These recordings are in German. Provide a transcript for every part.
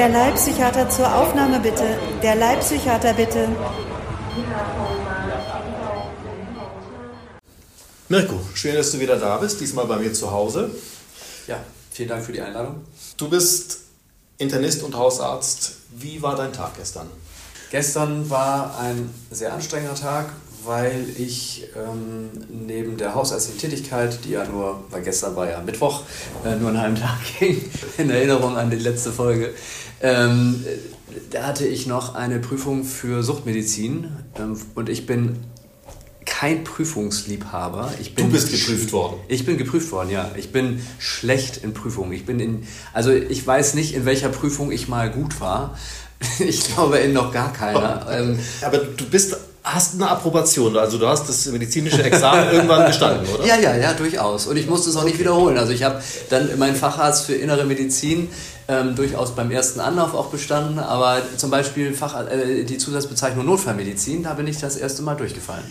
Der Leibpsychiater zur Aufnahme bitte. Der Leibpsychiater bitte. Mirko, schön, dass du wieder da bist, diesmal bei mir zu Hause. Ja, vielen Dank für die Einladung. Du bist Internist und Hausarzt. Wie war dein Tag gestern? Gestern war ein sehr anstrengender Tag, weil ich ähm, neben der hausärztlichen Tätigkeit, die ja nur, weil gestern war ja Mittwoch, äh, nur einen halben Tag ging, in Erinnerung an die letzte Folge, ähm, da hatte ich noch eine Prüfung für Suchtmedizin ähm, und ich bin kein Prüfungsliebhaber. Ich bin du bist geprüft worden. Ich bin geprüft worden, ja. Ich bin schlecht in Prüfungen. Ich bin in, also ich weiß nicht, in welcher Prüfung ich mal gut war. Ich glaube in noch gar keiner. Ähm, Aber du bist hast eine Approbation, also du hast das medizinische Examen irgendwann bestanden, oder? Ja, ja, ja, durchaus. Und ich musste es auch nicht wiederholen. Also ich habe dann meinen Facharzt für innere Medizin ähm, durchaus beim ersten Anlauf auch bestanden, aber zum Beispiel Fach, äh, die Zusatzbezeichnung Notfallmedizin, da bin ich das erste Mal durchgefallen.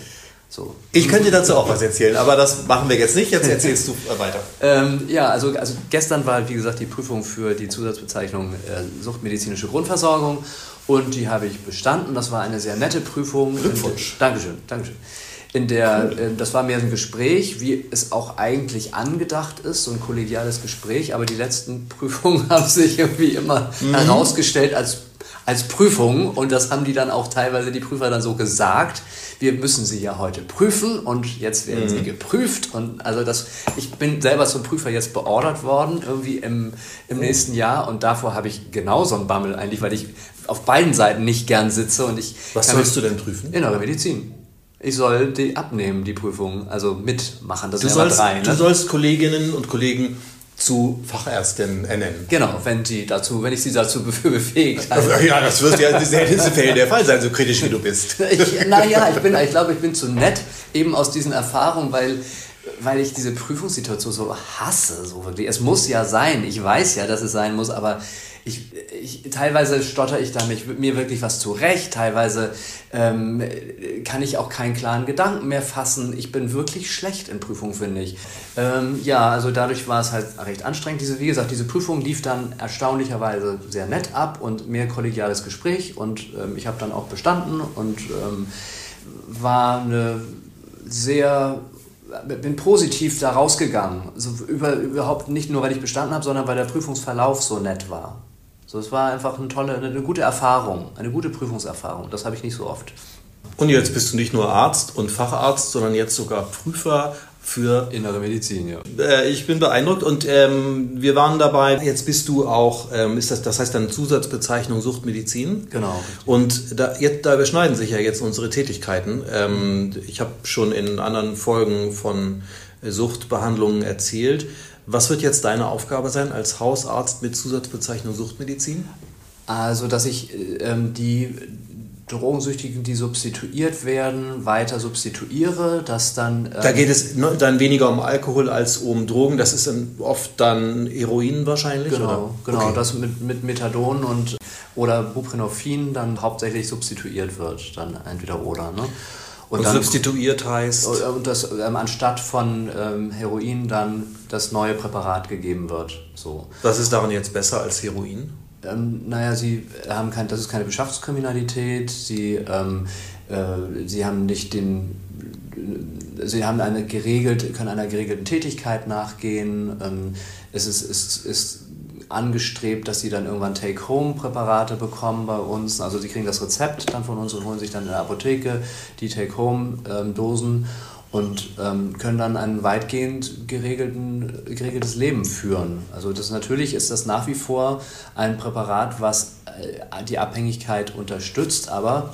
So. Ich könnte dazu auch was erzählen, aber das machen wir jetzt nicht. Jetzt erzählst du weiter. ähm, ja, also, also gestern war, wie gesagt, die Prüfung für die Zusatzbezeichnung äh, Suchtmedizinische Grundversorgung und die habe ich bestanden. Das war eine sehr nette Prüfung. Glückwunsch. Dankeschön, Dankeschön. In der, cool. äh, das war mehr ein Gespräch, wie es auch eigentlich angedacht ist, so ein kollegiales Gespräch, aber die letzten Prüfungen haben sich irgendwie immer mhm. herausgestellt als als Prüfung und das haben die dann auch teilweise die Prüfer dann so gesagt. Wir müssen sie ja heute prüfen und jetzt werden mhm. sie geprüft und also das, ich bin selber zum Prüfer jetzt beordert worden irgendwie im, im oh. nächsten Jahr und davor habe ich genauso einen Bammel eigentlich, weil ich auf beiden Seiten nicht gern sitze und ich. Was sollst du denn prüfen? Innere Medizin. Ich soll die abnehmen, die Prüfung, also mitmachen. Das du, sollst, drei, ne? du sollst Kolleginnen und Kollegen zu Fachärztinnen ernennen. Genau, wenn, die dazu, wenn ich sie dazu befähigt habe. Ja, das wird ja in seltensten Fällen der Fall sein, so kritisch wie du bist. naja, ich, ich glaube, ich bin zu nett, eben aus diesen Erfahrungen, weil weil ich diese Prüfungssituation so hasse, so wirklich. Es muss ja sein, ich weiß ja, dass es sein muss, aber ich, ich, teilweise stotter ich da mit mir wirklich was zurecht, teilweise ähm, kann ich auch keinen klaren Gedanken mehr fassen. Ich bin wirklich schlecht in Prüfungen, finde ich. Ähm, ja, also dadurch war es halt recht anstrengend. Diese, wie gesagt, diese Prüfung lief dann erstaunlicherweise sehr nett ab und mehr kollegiales Gespräch und ähm, ich habe dann auch bestanden und ähm, war eine sehr bin positiv da rausgegangen. Also über, überhaupt nicht nur, weil ich bestanden habe, sondern weil der Prüfungsverlauf so nett war. So, es war einfach eine tolle, eine gute Erfahrung, eine gute Prüfungserfahrung. Das habe ich nicht so oft. Und jetzt bist du nicht nur Arzt und Facharzt, sondern jetzt sogar Prüfer für innere Medizin, ja. Äh, ich bin beeindruckt und ähm, wir waren dabei. Jetzt bist du auch, ähm, ist das, das heißt dann Zusatzbezeichnung Suchtmedizin. Genau. Und da, jetzt, da überschneiden sich ja jetzt unsere Tätigkeiten. Ähm, ich habe schon in anderen Folgen von Suchtbehandlungen erzählt. Was wird jetzt deine Aufgabe sein als Hausarzt mit Zusatzbezeichnung Suchtmedizin? Also, dass ich ähm, die Drogensüchtigen, die substituiert werden, weiter substituiere, dass dann... Ähm da geht es dann weniger um Alkohol als um Drogen, das ist dann oft dann Heroin wahrscheinlich? Genau, oder? genau okay. dass mit, mit Methadon und oder Buprenorphin dann hauptsächlich substituiert wird, dann entweder oder. Ne? Und, und dann, substituiert heißt? Äh, und das ähm, anstatt von ähm, Heroin dann das neue Präparat gegeben wird. So. Was ist daran jetzt besser als Heroin? Ähm, naja, sie haben kein, das ist keine Beschaffungskriminalität, sie, ähm, äh, sie haben nicht den sie haben eine geregelt, können einer geregelten Tätigkeit nachgehen. Ähm, es ist, ist, ist angestrebt, dass sie dann irgendwann Take-Home-Präparate bekommen bei uns. Also sie kriegen das Rezept dann von uns und holen sich dann in der Apotheke die Take-Home-Dosen und ähm, können dann ein weitgehend geregelten, geregeltes Leben führen. Also das natürlich ist das nach wie vor ein Präparat, was äh, die Abhängigkeit unterstützt, aber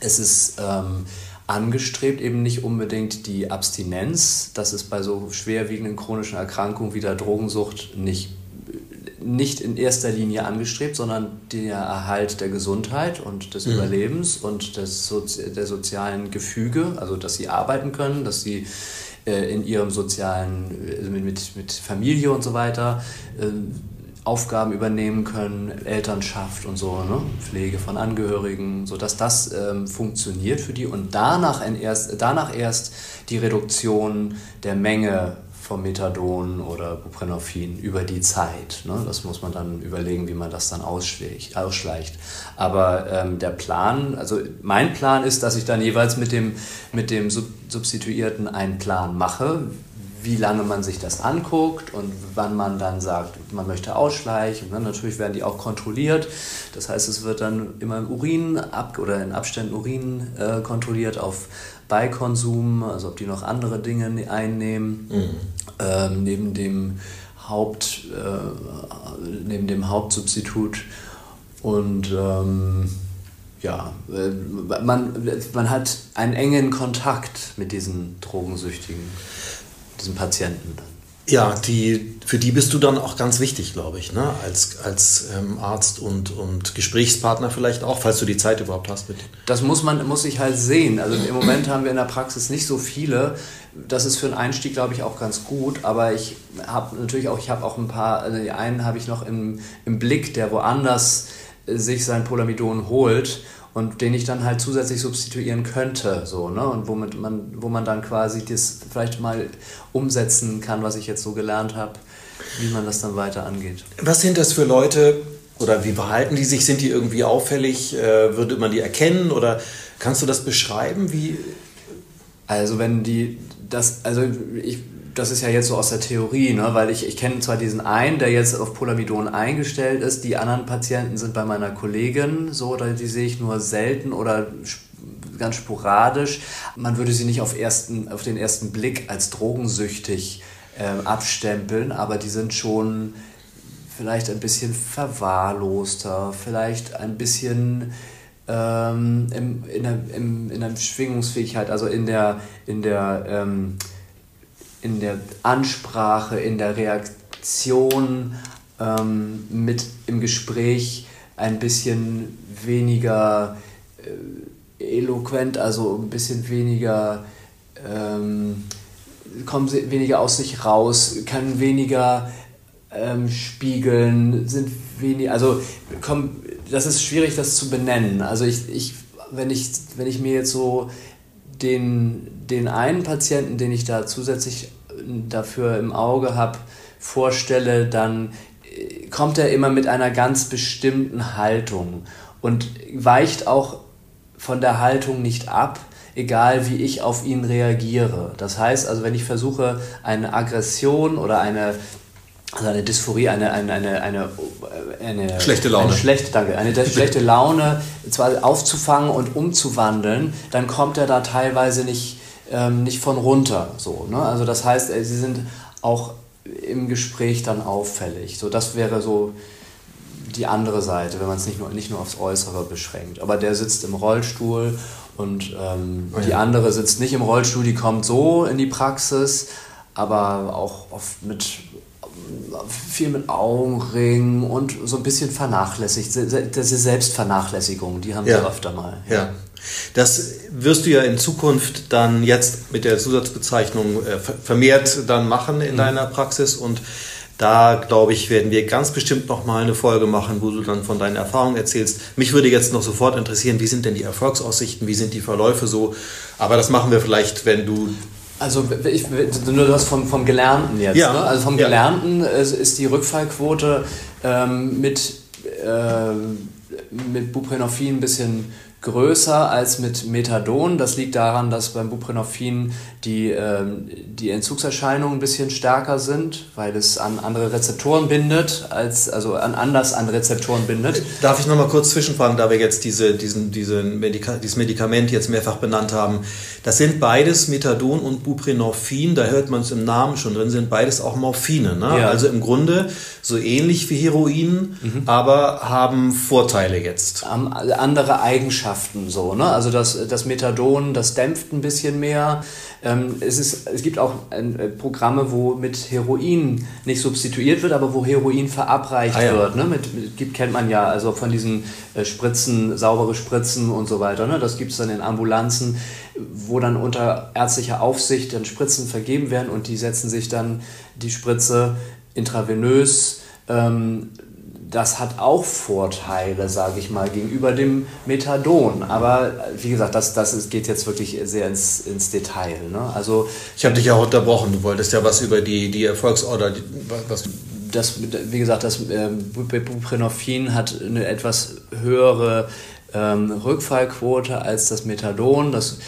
es ist ähm, angestrebt eben nicht unbedingt die Abstinenz. Das ist bei so schwerwiegenden chronischen Erkrankungen wie der Drogensucht nicht nicht in erster Linie angestrebt, sondern der Erhalt der Gesundheit und des mhm. Überlebens und des Sozi der sozialen Gefüge, also dass sie arbeiten können, dass sie äh, in ihrem sozialen, also mit, mit, mit Familie und so weiter, äh, Aufgaben übernehmen können, Elternschaft und so, ne? Pflege von Angehörigen, sodass das ähm, funktioniert für die und danach erst, danach erst die Reduktion der Menge vom Methadon oder Buprenorphin über die Zeit. Ne? Das muss man dann überlegen, wie man das dann ausschleicht. Aber ähm, der Plan, also mein Plan ist, dass ich dann jeweils mit dem, mit dem Substituierten einen Plan mache, wie lange man sich das anguckt und wann man dann sagt, man möchte ausschleichen. Ne? Natürlich werden die auch kontrolliert. Das heißt, es wird dann immer im Urin ab oder in Abständen Urin äh, kontrolliert auf Beikonsum, also ob die noch andere Dinge einnehmen, mhm. ähm, neben dem Haupt, äh, neben dem Hauptsubstitut. Und ähm, ja, äh, man, man hat einen engen Kontakt mit diesen Drogensüchtigen, diesen Patienten. Ja, die, für die bist du dann auch ganz wichtig, glaube ich, ne? als, als ähm, Arzt und, und Gesprächspartner vielleicht auch, falls du die Zeit überhaupt hast mit Das muss man muss ich halt sehen. Also im Moment haben wir in der Praxis nicht so viele. Das ist für einen Einstieg, glaube ich, auch ganz gut. Aber ich habe natürlich auch, ich habe auch ein paar, also einen habe ich noch im, im Blick, der woanders sich sein Polamidon holt und den ich dann halt zusätzlich substituieren könnte, so, ne? Und womit man, wo man dann quasi das vielleicht mal umsetzen kann, was ich jetzt so gelernt habe, wie man das dann weiter angeht. Was sind das für Leute oder wie verhalten die sich? Sind die irgendwie auffällig? Äh, würde man die erkennen oder kannst du das beschreiben? Wie? Also wenn die das, also ich das ist ja jetzt so aus der Theorie, ne? weil ich, ich kenne zwar diesen einen, der jetzt auf Polamidon eingestellt ist, die anderen Patienten sind bei meiner Kollegin so, oder die sehe ich nur selten oder ganz sporadisch. Man würde sie nicht auf, ersten, auf den ersten Blick als drogensüchtig äh, abstempeln, aber die sind schon vielleicht ein bisschen verwahrloster, vielleicht ein bisschen ähm, im, in, der, im, in der Schwingungsfähigkeit, also in der, in der ähm, in der Ansprache, in der Reaktion ähm, mit im Gespräch ein bisschen weniger äh, eloquent, also ein bisschen weniger, ähm, kommen sie weniger aus sich raus, können weniger ähm, spiegeln, sind weniger, also komm, das ist schwierig, das zu benennen. Also ich, ich, wenn ich, wenn ich mir jetzt so den, den einen Patienten, den ich da zusätzlich dafür im Auge habe, vorstelle, dann äh, kommt er immer mit einer ganz bestimmten Haltung und weicht auch von der Haltung nicht ab, egal wie ich auf ihn reagiere. Das heißt also, wenn ich versuche, eine Aggression oder eine also eine Dysphorie, eine, eine, eine, eine, eine schlechte Laune. Eine schlechte, danke, eine schlechte Laune zwar aufzufangen und umzuwandeln, dann kommt er da teilweise nicht, ähm, nicht von runter. So, ne? Also das heißt, äh, sie sind auch im Gespräch dann auffällig. So, das wäre so die andere Seite, wenn man es nicht nur, nicht nur aufs Äußere beschränkt. Aber der sitzt im Rollstuhl und ähm, oh die andere sitzt nicht im Rollstuhl, die kommt so in die Praxis, aber auch oft mit viel mit Augenringen und so ein bisschen vernachlässigt. Diese Selbstvernachlässigung, die haben ja. wir öfter mal. Ja. ja. Das wirst du ja in Zukunft dann jetzt mit der Zusatzbezeichnung äh, vermehrt dann machen in mhm. deiner Praxis und da, glaube ich, werden wir ganz bestimmt nochmal eine Folge machen, wo du dann von deinen Erfahrungen erzählst. Mich würde jetzt noch sofort interessieren, wie sind denn die Erfolgsaussichten, wie sind die Verläufe so? Aber das machen wir vielleicht, wenn du also ich, nur das vom, vom Gelernten jetzt. Ja. Ne? Also vom Gelernten ja. ist die Rückfallquote ähm, mit, äh, mit Buprenorphin ein bisschen größer als mit Methadon. Das liegt daran, dass beim Buprenorphin die, ähm, die Entzugserscheinungen ein bisschen stärker sind, weil es an andere Rezeptoren bindet, als, also an anders an Rezeptoren bindet. Darf ich nochmal kurz zwischenfragen, da wir jetzt diese, diesen, diese Medika dieses Medikament jetzt mehrfach benannt haben. Das sind beides Methadon und Buprenorphin, da hört man es im Namen schon drin, sind beides auch Morphine. Ne? Ja. Also im Grunde so ähnlich wie Heroin, mhm. aber haben Vorteile jetzt. Andere Eigenschaften so. Ne? Also das, das Methadon, das dämpft ein bisschen mehr. Ähm, es, ist, es gibt auch äh, Programme, wo mit Heroin nicht substituiert wird, aber wo Heroin verabreicht ah, ja. wird. Ne? Mit, mit, gibt, kennt man ja, also von diesen äh, Spritzen, saubere Spritzen und so weiter. Ne? Das gibt es dann in Ambulanzen, wo dann unter ärztlicher Aufsicht dann Spritzen vergeben werden und die setzen sich dann die Spritze intravenös ähm, das hat auch Vorteile, sage ich mal, gegenüber dem Methadon. Aber wie gesagt, das, das geht jetzt wirklich sehr ins, ins Detail. Ne? Also, ich habe dich ja auch unterbrochen. Du wolltest ja was über die, die Erfolgsorder. Was das, wie gesagt, das äh, Buprenorphin hat eine etwas höhere ähm, Rückfallquote als das Methadon. Das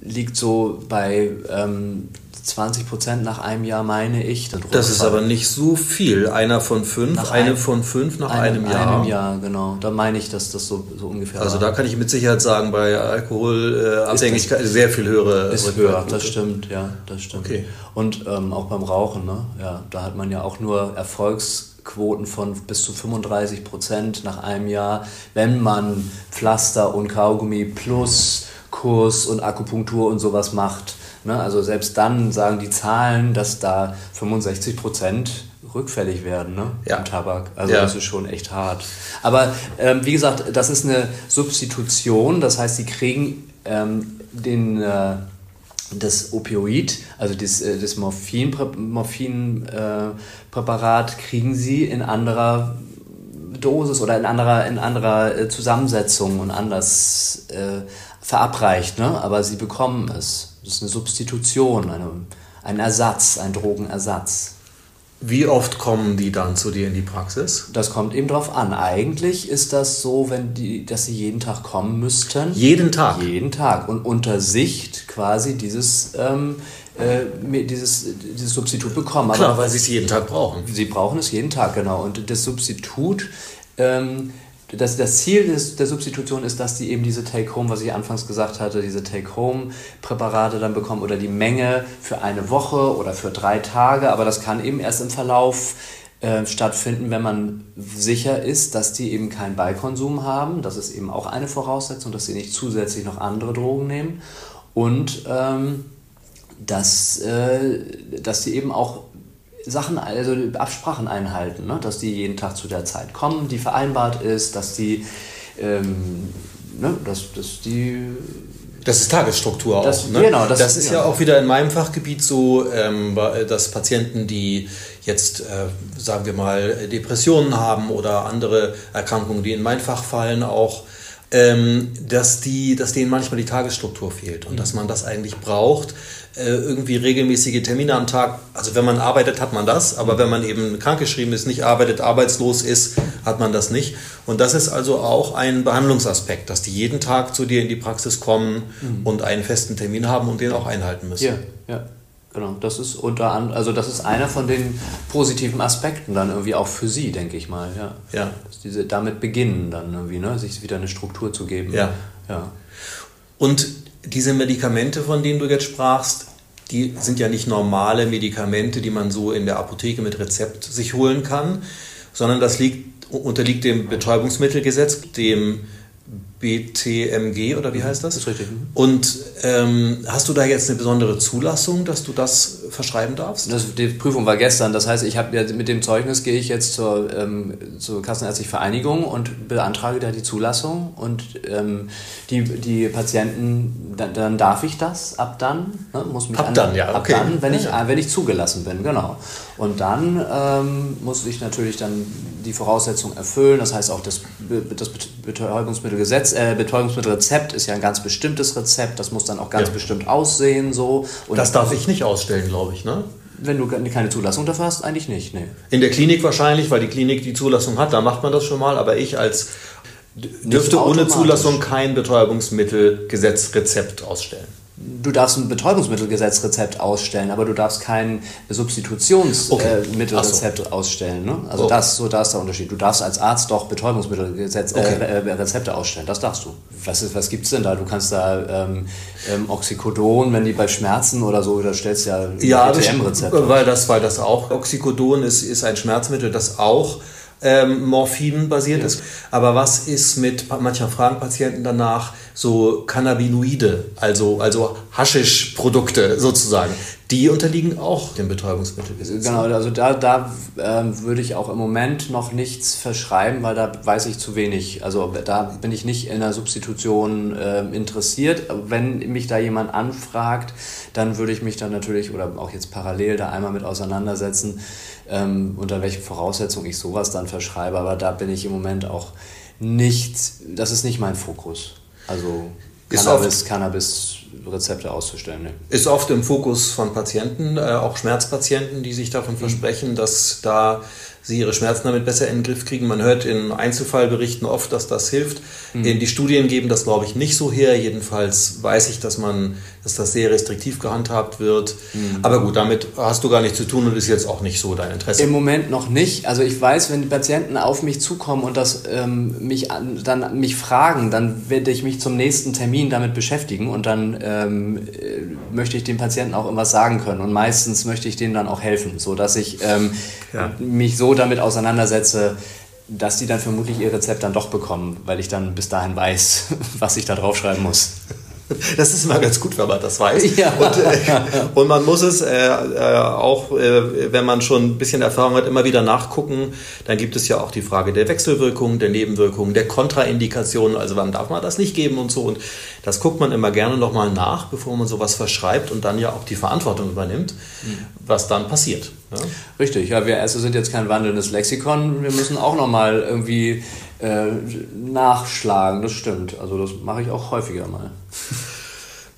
liegt so bei ähm, 20 Prozent nach einem Jahr, meine ich. Das ist aber nicht so viel. Einer von fünf, nach eine ein, von fünf nach einem, einem Jahr. einem Jahr, genau. Da meine ich, dass das so, so ungefähr Also war. da kann ich mit Sicherheit sagen, bei Alkoholabhängigkeit äh, sehr viel höhere Ist höher, das stimmt, ja, das stimmt. Okay. Und ähm, auch beim Rauchen, ne? Ja, da hat man ja auch nur Erfolgsquoten von bis zu 35 Prozent nach einem Jahr, wenn man Pflaster und Kaugummi plus Kurs und Akupunktur und sowas macht. Ne? Also selbst dann sagen die Zahlen, dass da 65 Prozent rückfällig werden ne? ja. im Tabak. Also ja. das ist schon echt hart. Aber ähm, wie gesagt, das ist eine Substitution. Das heißt, sie kriegen ähm, den, äh, das Opioid, also das, äh, das Morphinpräparat Morphin, äh, kriegen sie in anderer Dosis oder in anderer, in anderer äh, Zusammensetzung und anders äh, verabreicht, ne? aber sie bekommen es. Das ist eine Substitution, eine, ein Ersatz, ein Drogenersatz. Wie oft kommen die dann zu dir in die Praxis? Das kommt eben drauf an. Eigentlich ist das so, wenn die, dass sie jeden Tag kommen müssten. Jeden Tag? Jeden Tag. Und unter Sicht quasi dieses, ähm, äh, dieses, dieses Substitut bekommen. Klar, Aber weil sie es jeden Tag brauchen. Sie brauchen es jeden Tag, genau. Und das Substitut ähm, das, das Ziel des, der Substitution ist, dass die eben diese Take-Home, was ich anfangs gesagt hatte, diese Take-Home-Präparate dann bekommen oder die Menge für eine Woche oder für drei Tage. Aber das kann eben erst im Verlauf äh, stattfinden, wenn man sicher ist, dass die eben keinen Beikonsum haben. Das ist eben auch eine Voraussetzung, dass sie nicht zusätzlich noch andere Drogen nehmen. Und ähm, dass, äh, dass sie eben auch Sachen, also Absprachen einhalten, ne? dass die jeden Tag zu der Zeit kommen, die vereinbart ist, dass die, ähm, ne? dass, dass die das ist Tagesstruktur das, auch. Ne? Genau, das, das ist ja. ja auch wieder in meinem Fachgebiet so, ähm, dass Patienten, die jetzt, äh, sagen wir mal, Depressionen haben oder andere Erkrankungen, die in mein Fach fallen, auch, ähm, dass, die, dass denen manchmal die Tagesstruktur fehlt und mhm. dass man das eigentlich braucht, irgendwie regelmäßige Termine am Tag. Also wenn man arbeitet, hat man das, aber wenn man eben krankgeschrieben ist, nicht arbeitet, arbeitslos ist, hat man das nicht. Und das ist also auch ein Behandlungsaspekt, dass die jeden Tag zu dir in die Praxis kommen mhm. und einen festen Termin haben und den auch einhalten müssen. Ja, ja. Genau, das ist unter an, also das ist einer von den positiven Aspekten dann irgendwie auch für Sie, denke ich mal, ja. Ja. Dass diese damit beginnen dann irgendwie, ne, sich wieder eine Struktur zu geben. Ja. Ja. Und diese Medikamente, von denen du jetzt sprachst, die sind ja nicht normale Medikamente, die man so in der Apotheke mit Rezept sich holen kann, sondern das liegt, unterliegt dem Betäubungsmittelgesetz, dem BTMG oder wie heißt das? Das ist richtig. Und ähm, hast du da jetzt eine besondere Zulassung, dass du das verschreiben darfst? Das, die Prüfung war gestern. Das heißt, ich habe mit dem Zeugnis gehe ich jetzt zur, ähm, zur Kassenärztlichen Vereinigung und beantrage da die Zulassung. Und ähm, die, die Patienten, dann, dann, darf ich das ab dann. Ne, muss mich ab an, dann, ja. Okay. Ab dann, wenn, ich, ja. wenn ich zugelassen bin, genau. Und dann ähm, muss ich natürlich dann die Voraussetzungen erfüllen. Das heißt auch, das, das Betäubungsmittelgesetz, äh, Betäubungsmittelrezept ist ja ein ganz bestimmtes Rezept. Das muss dann auch ganz ja. bestimmt aussehen. So. Und das darf ich nicht ausstellen, glaube ich, ne? Wenn du keine Zulassung dafür hast, eigentlich nicht. Nee. In der Klinik wahrscheinlich, weil die Klinik die Zulassung hat, da macht man das schon mal. Aber ich als dürfte ohne Zulassung kein Betäubungsmittelgesetzrezept ausstellen. Du darfst ein Betäubungsmittelgesetzrezept ausstellen, aber du darfst kein Substitutionsmittelrezept okay. äh, so. ausstellen. Ne? Also oh. das, so da ist der Unterschied. Du darfst als Arzt doch Betäubungsmittelrezepte äh, okay. äh, ausstellen. Das darfst du. Was, was gibt es denn da? Du kannst da ähm, ähm, Oxycodon, wenn die bei Schmerzen oder so, da stellst du ja ja, ETM-Rezept. Weil das, weil das auch Oxycodon ist, ist ein Schmerzmittel, das auch ähm, Morphin basiert ja. ist. Aber was ist mit, mancher fragen Patienten danach, so Cannabinoide, also, also Haschisch-Produkte sozusagen, die unterliegen auch dem Betäubungsmittelgesetz. Genau, also da, da ähm, würde ich auch im Moment noch nichts verschreiben, weil da weiß ich zu wenig. Also da bin ich nicht in der Substitution äh, interessiert. Wenn mich da jemand anfragt, dann würde ich mich dann natürlich oder auch jetzt parallel da einmal mit auseinandersetzen, ähm, unter welchen Voraussetzungen ich sowas dann verschreibe. Aber da bin ich im Moment auch nicht, das ist nicht mein Fokus. Also Cannabis, Cannabis-Rezepte auszustellen. Ne? Ist oft im Fokus von Patienten, äh, auch Schmerzpatienten, die sich davon mhm. versprechen, dass da sie ihre Schmerzen damit besser in den Griff kriegen. Man hört in Einzelfallberichten oft, dass das hilft. Mhm. Die Studien geben das, glaube ich, nicht so her. Jedenfalls weiß ich, dass man, dass das sehr restriktiv gehandhabt wird. Mhm. Aber gut, damit hast du gar nichts zu tun und ist jetzt auch nicht so dein Interesse. Im Moment noch nicht. Also ich weiß, wenn die Patienten auf mich zukommen und das ähm, mich dann mich fragen, dann werde ich mich zum nächsten Termin damit beschäftigen und dann ähm, äh, möchte ich dem Patienten auch irgendwas sagen können und meistens möchte ich denen dann auch helfen, so dass ich ähm, ja. mich so damit auseinandersetze, dass die dann vermutlich ihr Rezept dann doch bekommen, weil ich dann bis dahin weiß, was ich da draufschreiben muss. Das ist immer ganz gut, wenn man das weiß. Ja. Und, äh, und, man muss es äh, äh, auch, äh, wenn man schon ein bisschen Erfahrung hat, immer wieder nachgucken. Dann gibt es ja auch die Frage der Wechselwirkungen, der Nebenwirkungen, der Kontraindikationen. Also wann darf man das nicht geben und so. Und das guckt man immer gerne nochmal nach, bevor man sowas verschreibt und dann ja auch die Verantwortung übernimmt, mhm. was dann passiert. Ja? Richtig, ja, wir also sind jetzt kein wandelndes Lexikon. Wir müssen auch nochmal irgendwie äh, nachschlagen, das stimmt. Also das mache ich auch häufiger mal.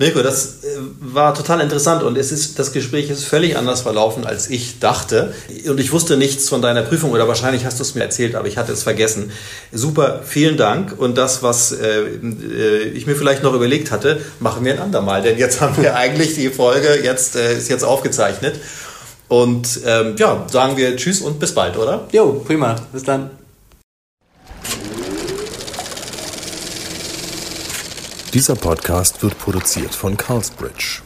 Mirko, das äh, war total interessant und es ist, das Gespräch ist völlig anders verlaufen, als ich dachte. Und ich wusste nichts von deiner Prüfung oder wahrscheinlich hast du es mir erzählt, aber ich hatte es vergessen. Super, vielen Dank. Und das, was äh, äh ich mir vielleicht noch überlegt hatte, machen wir ein andermal. Denn jetzt haben wir eigentlich die Folge, jetzt äh, ist jetzt aufgezeichnet. Und ähm, ja, sagen wir Tschüss und bis bald, oder? Jo, prima. Bis dann. Dieser Podcast wird produziert von Carlsbridge.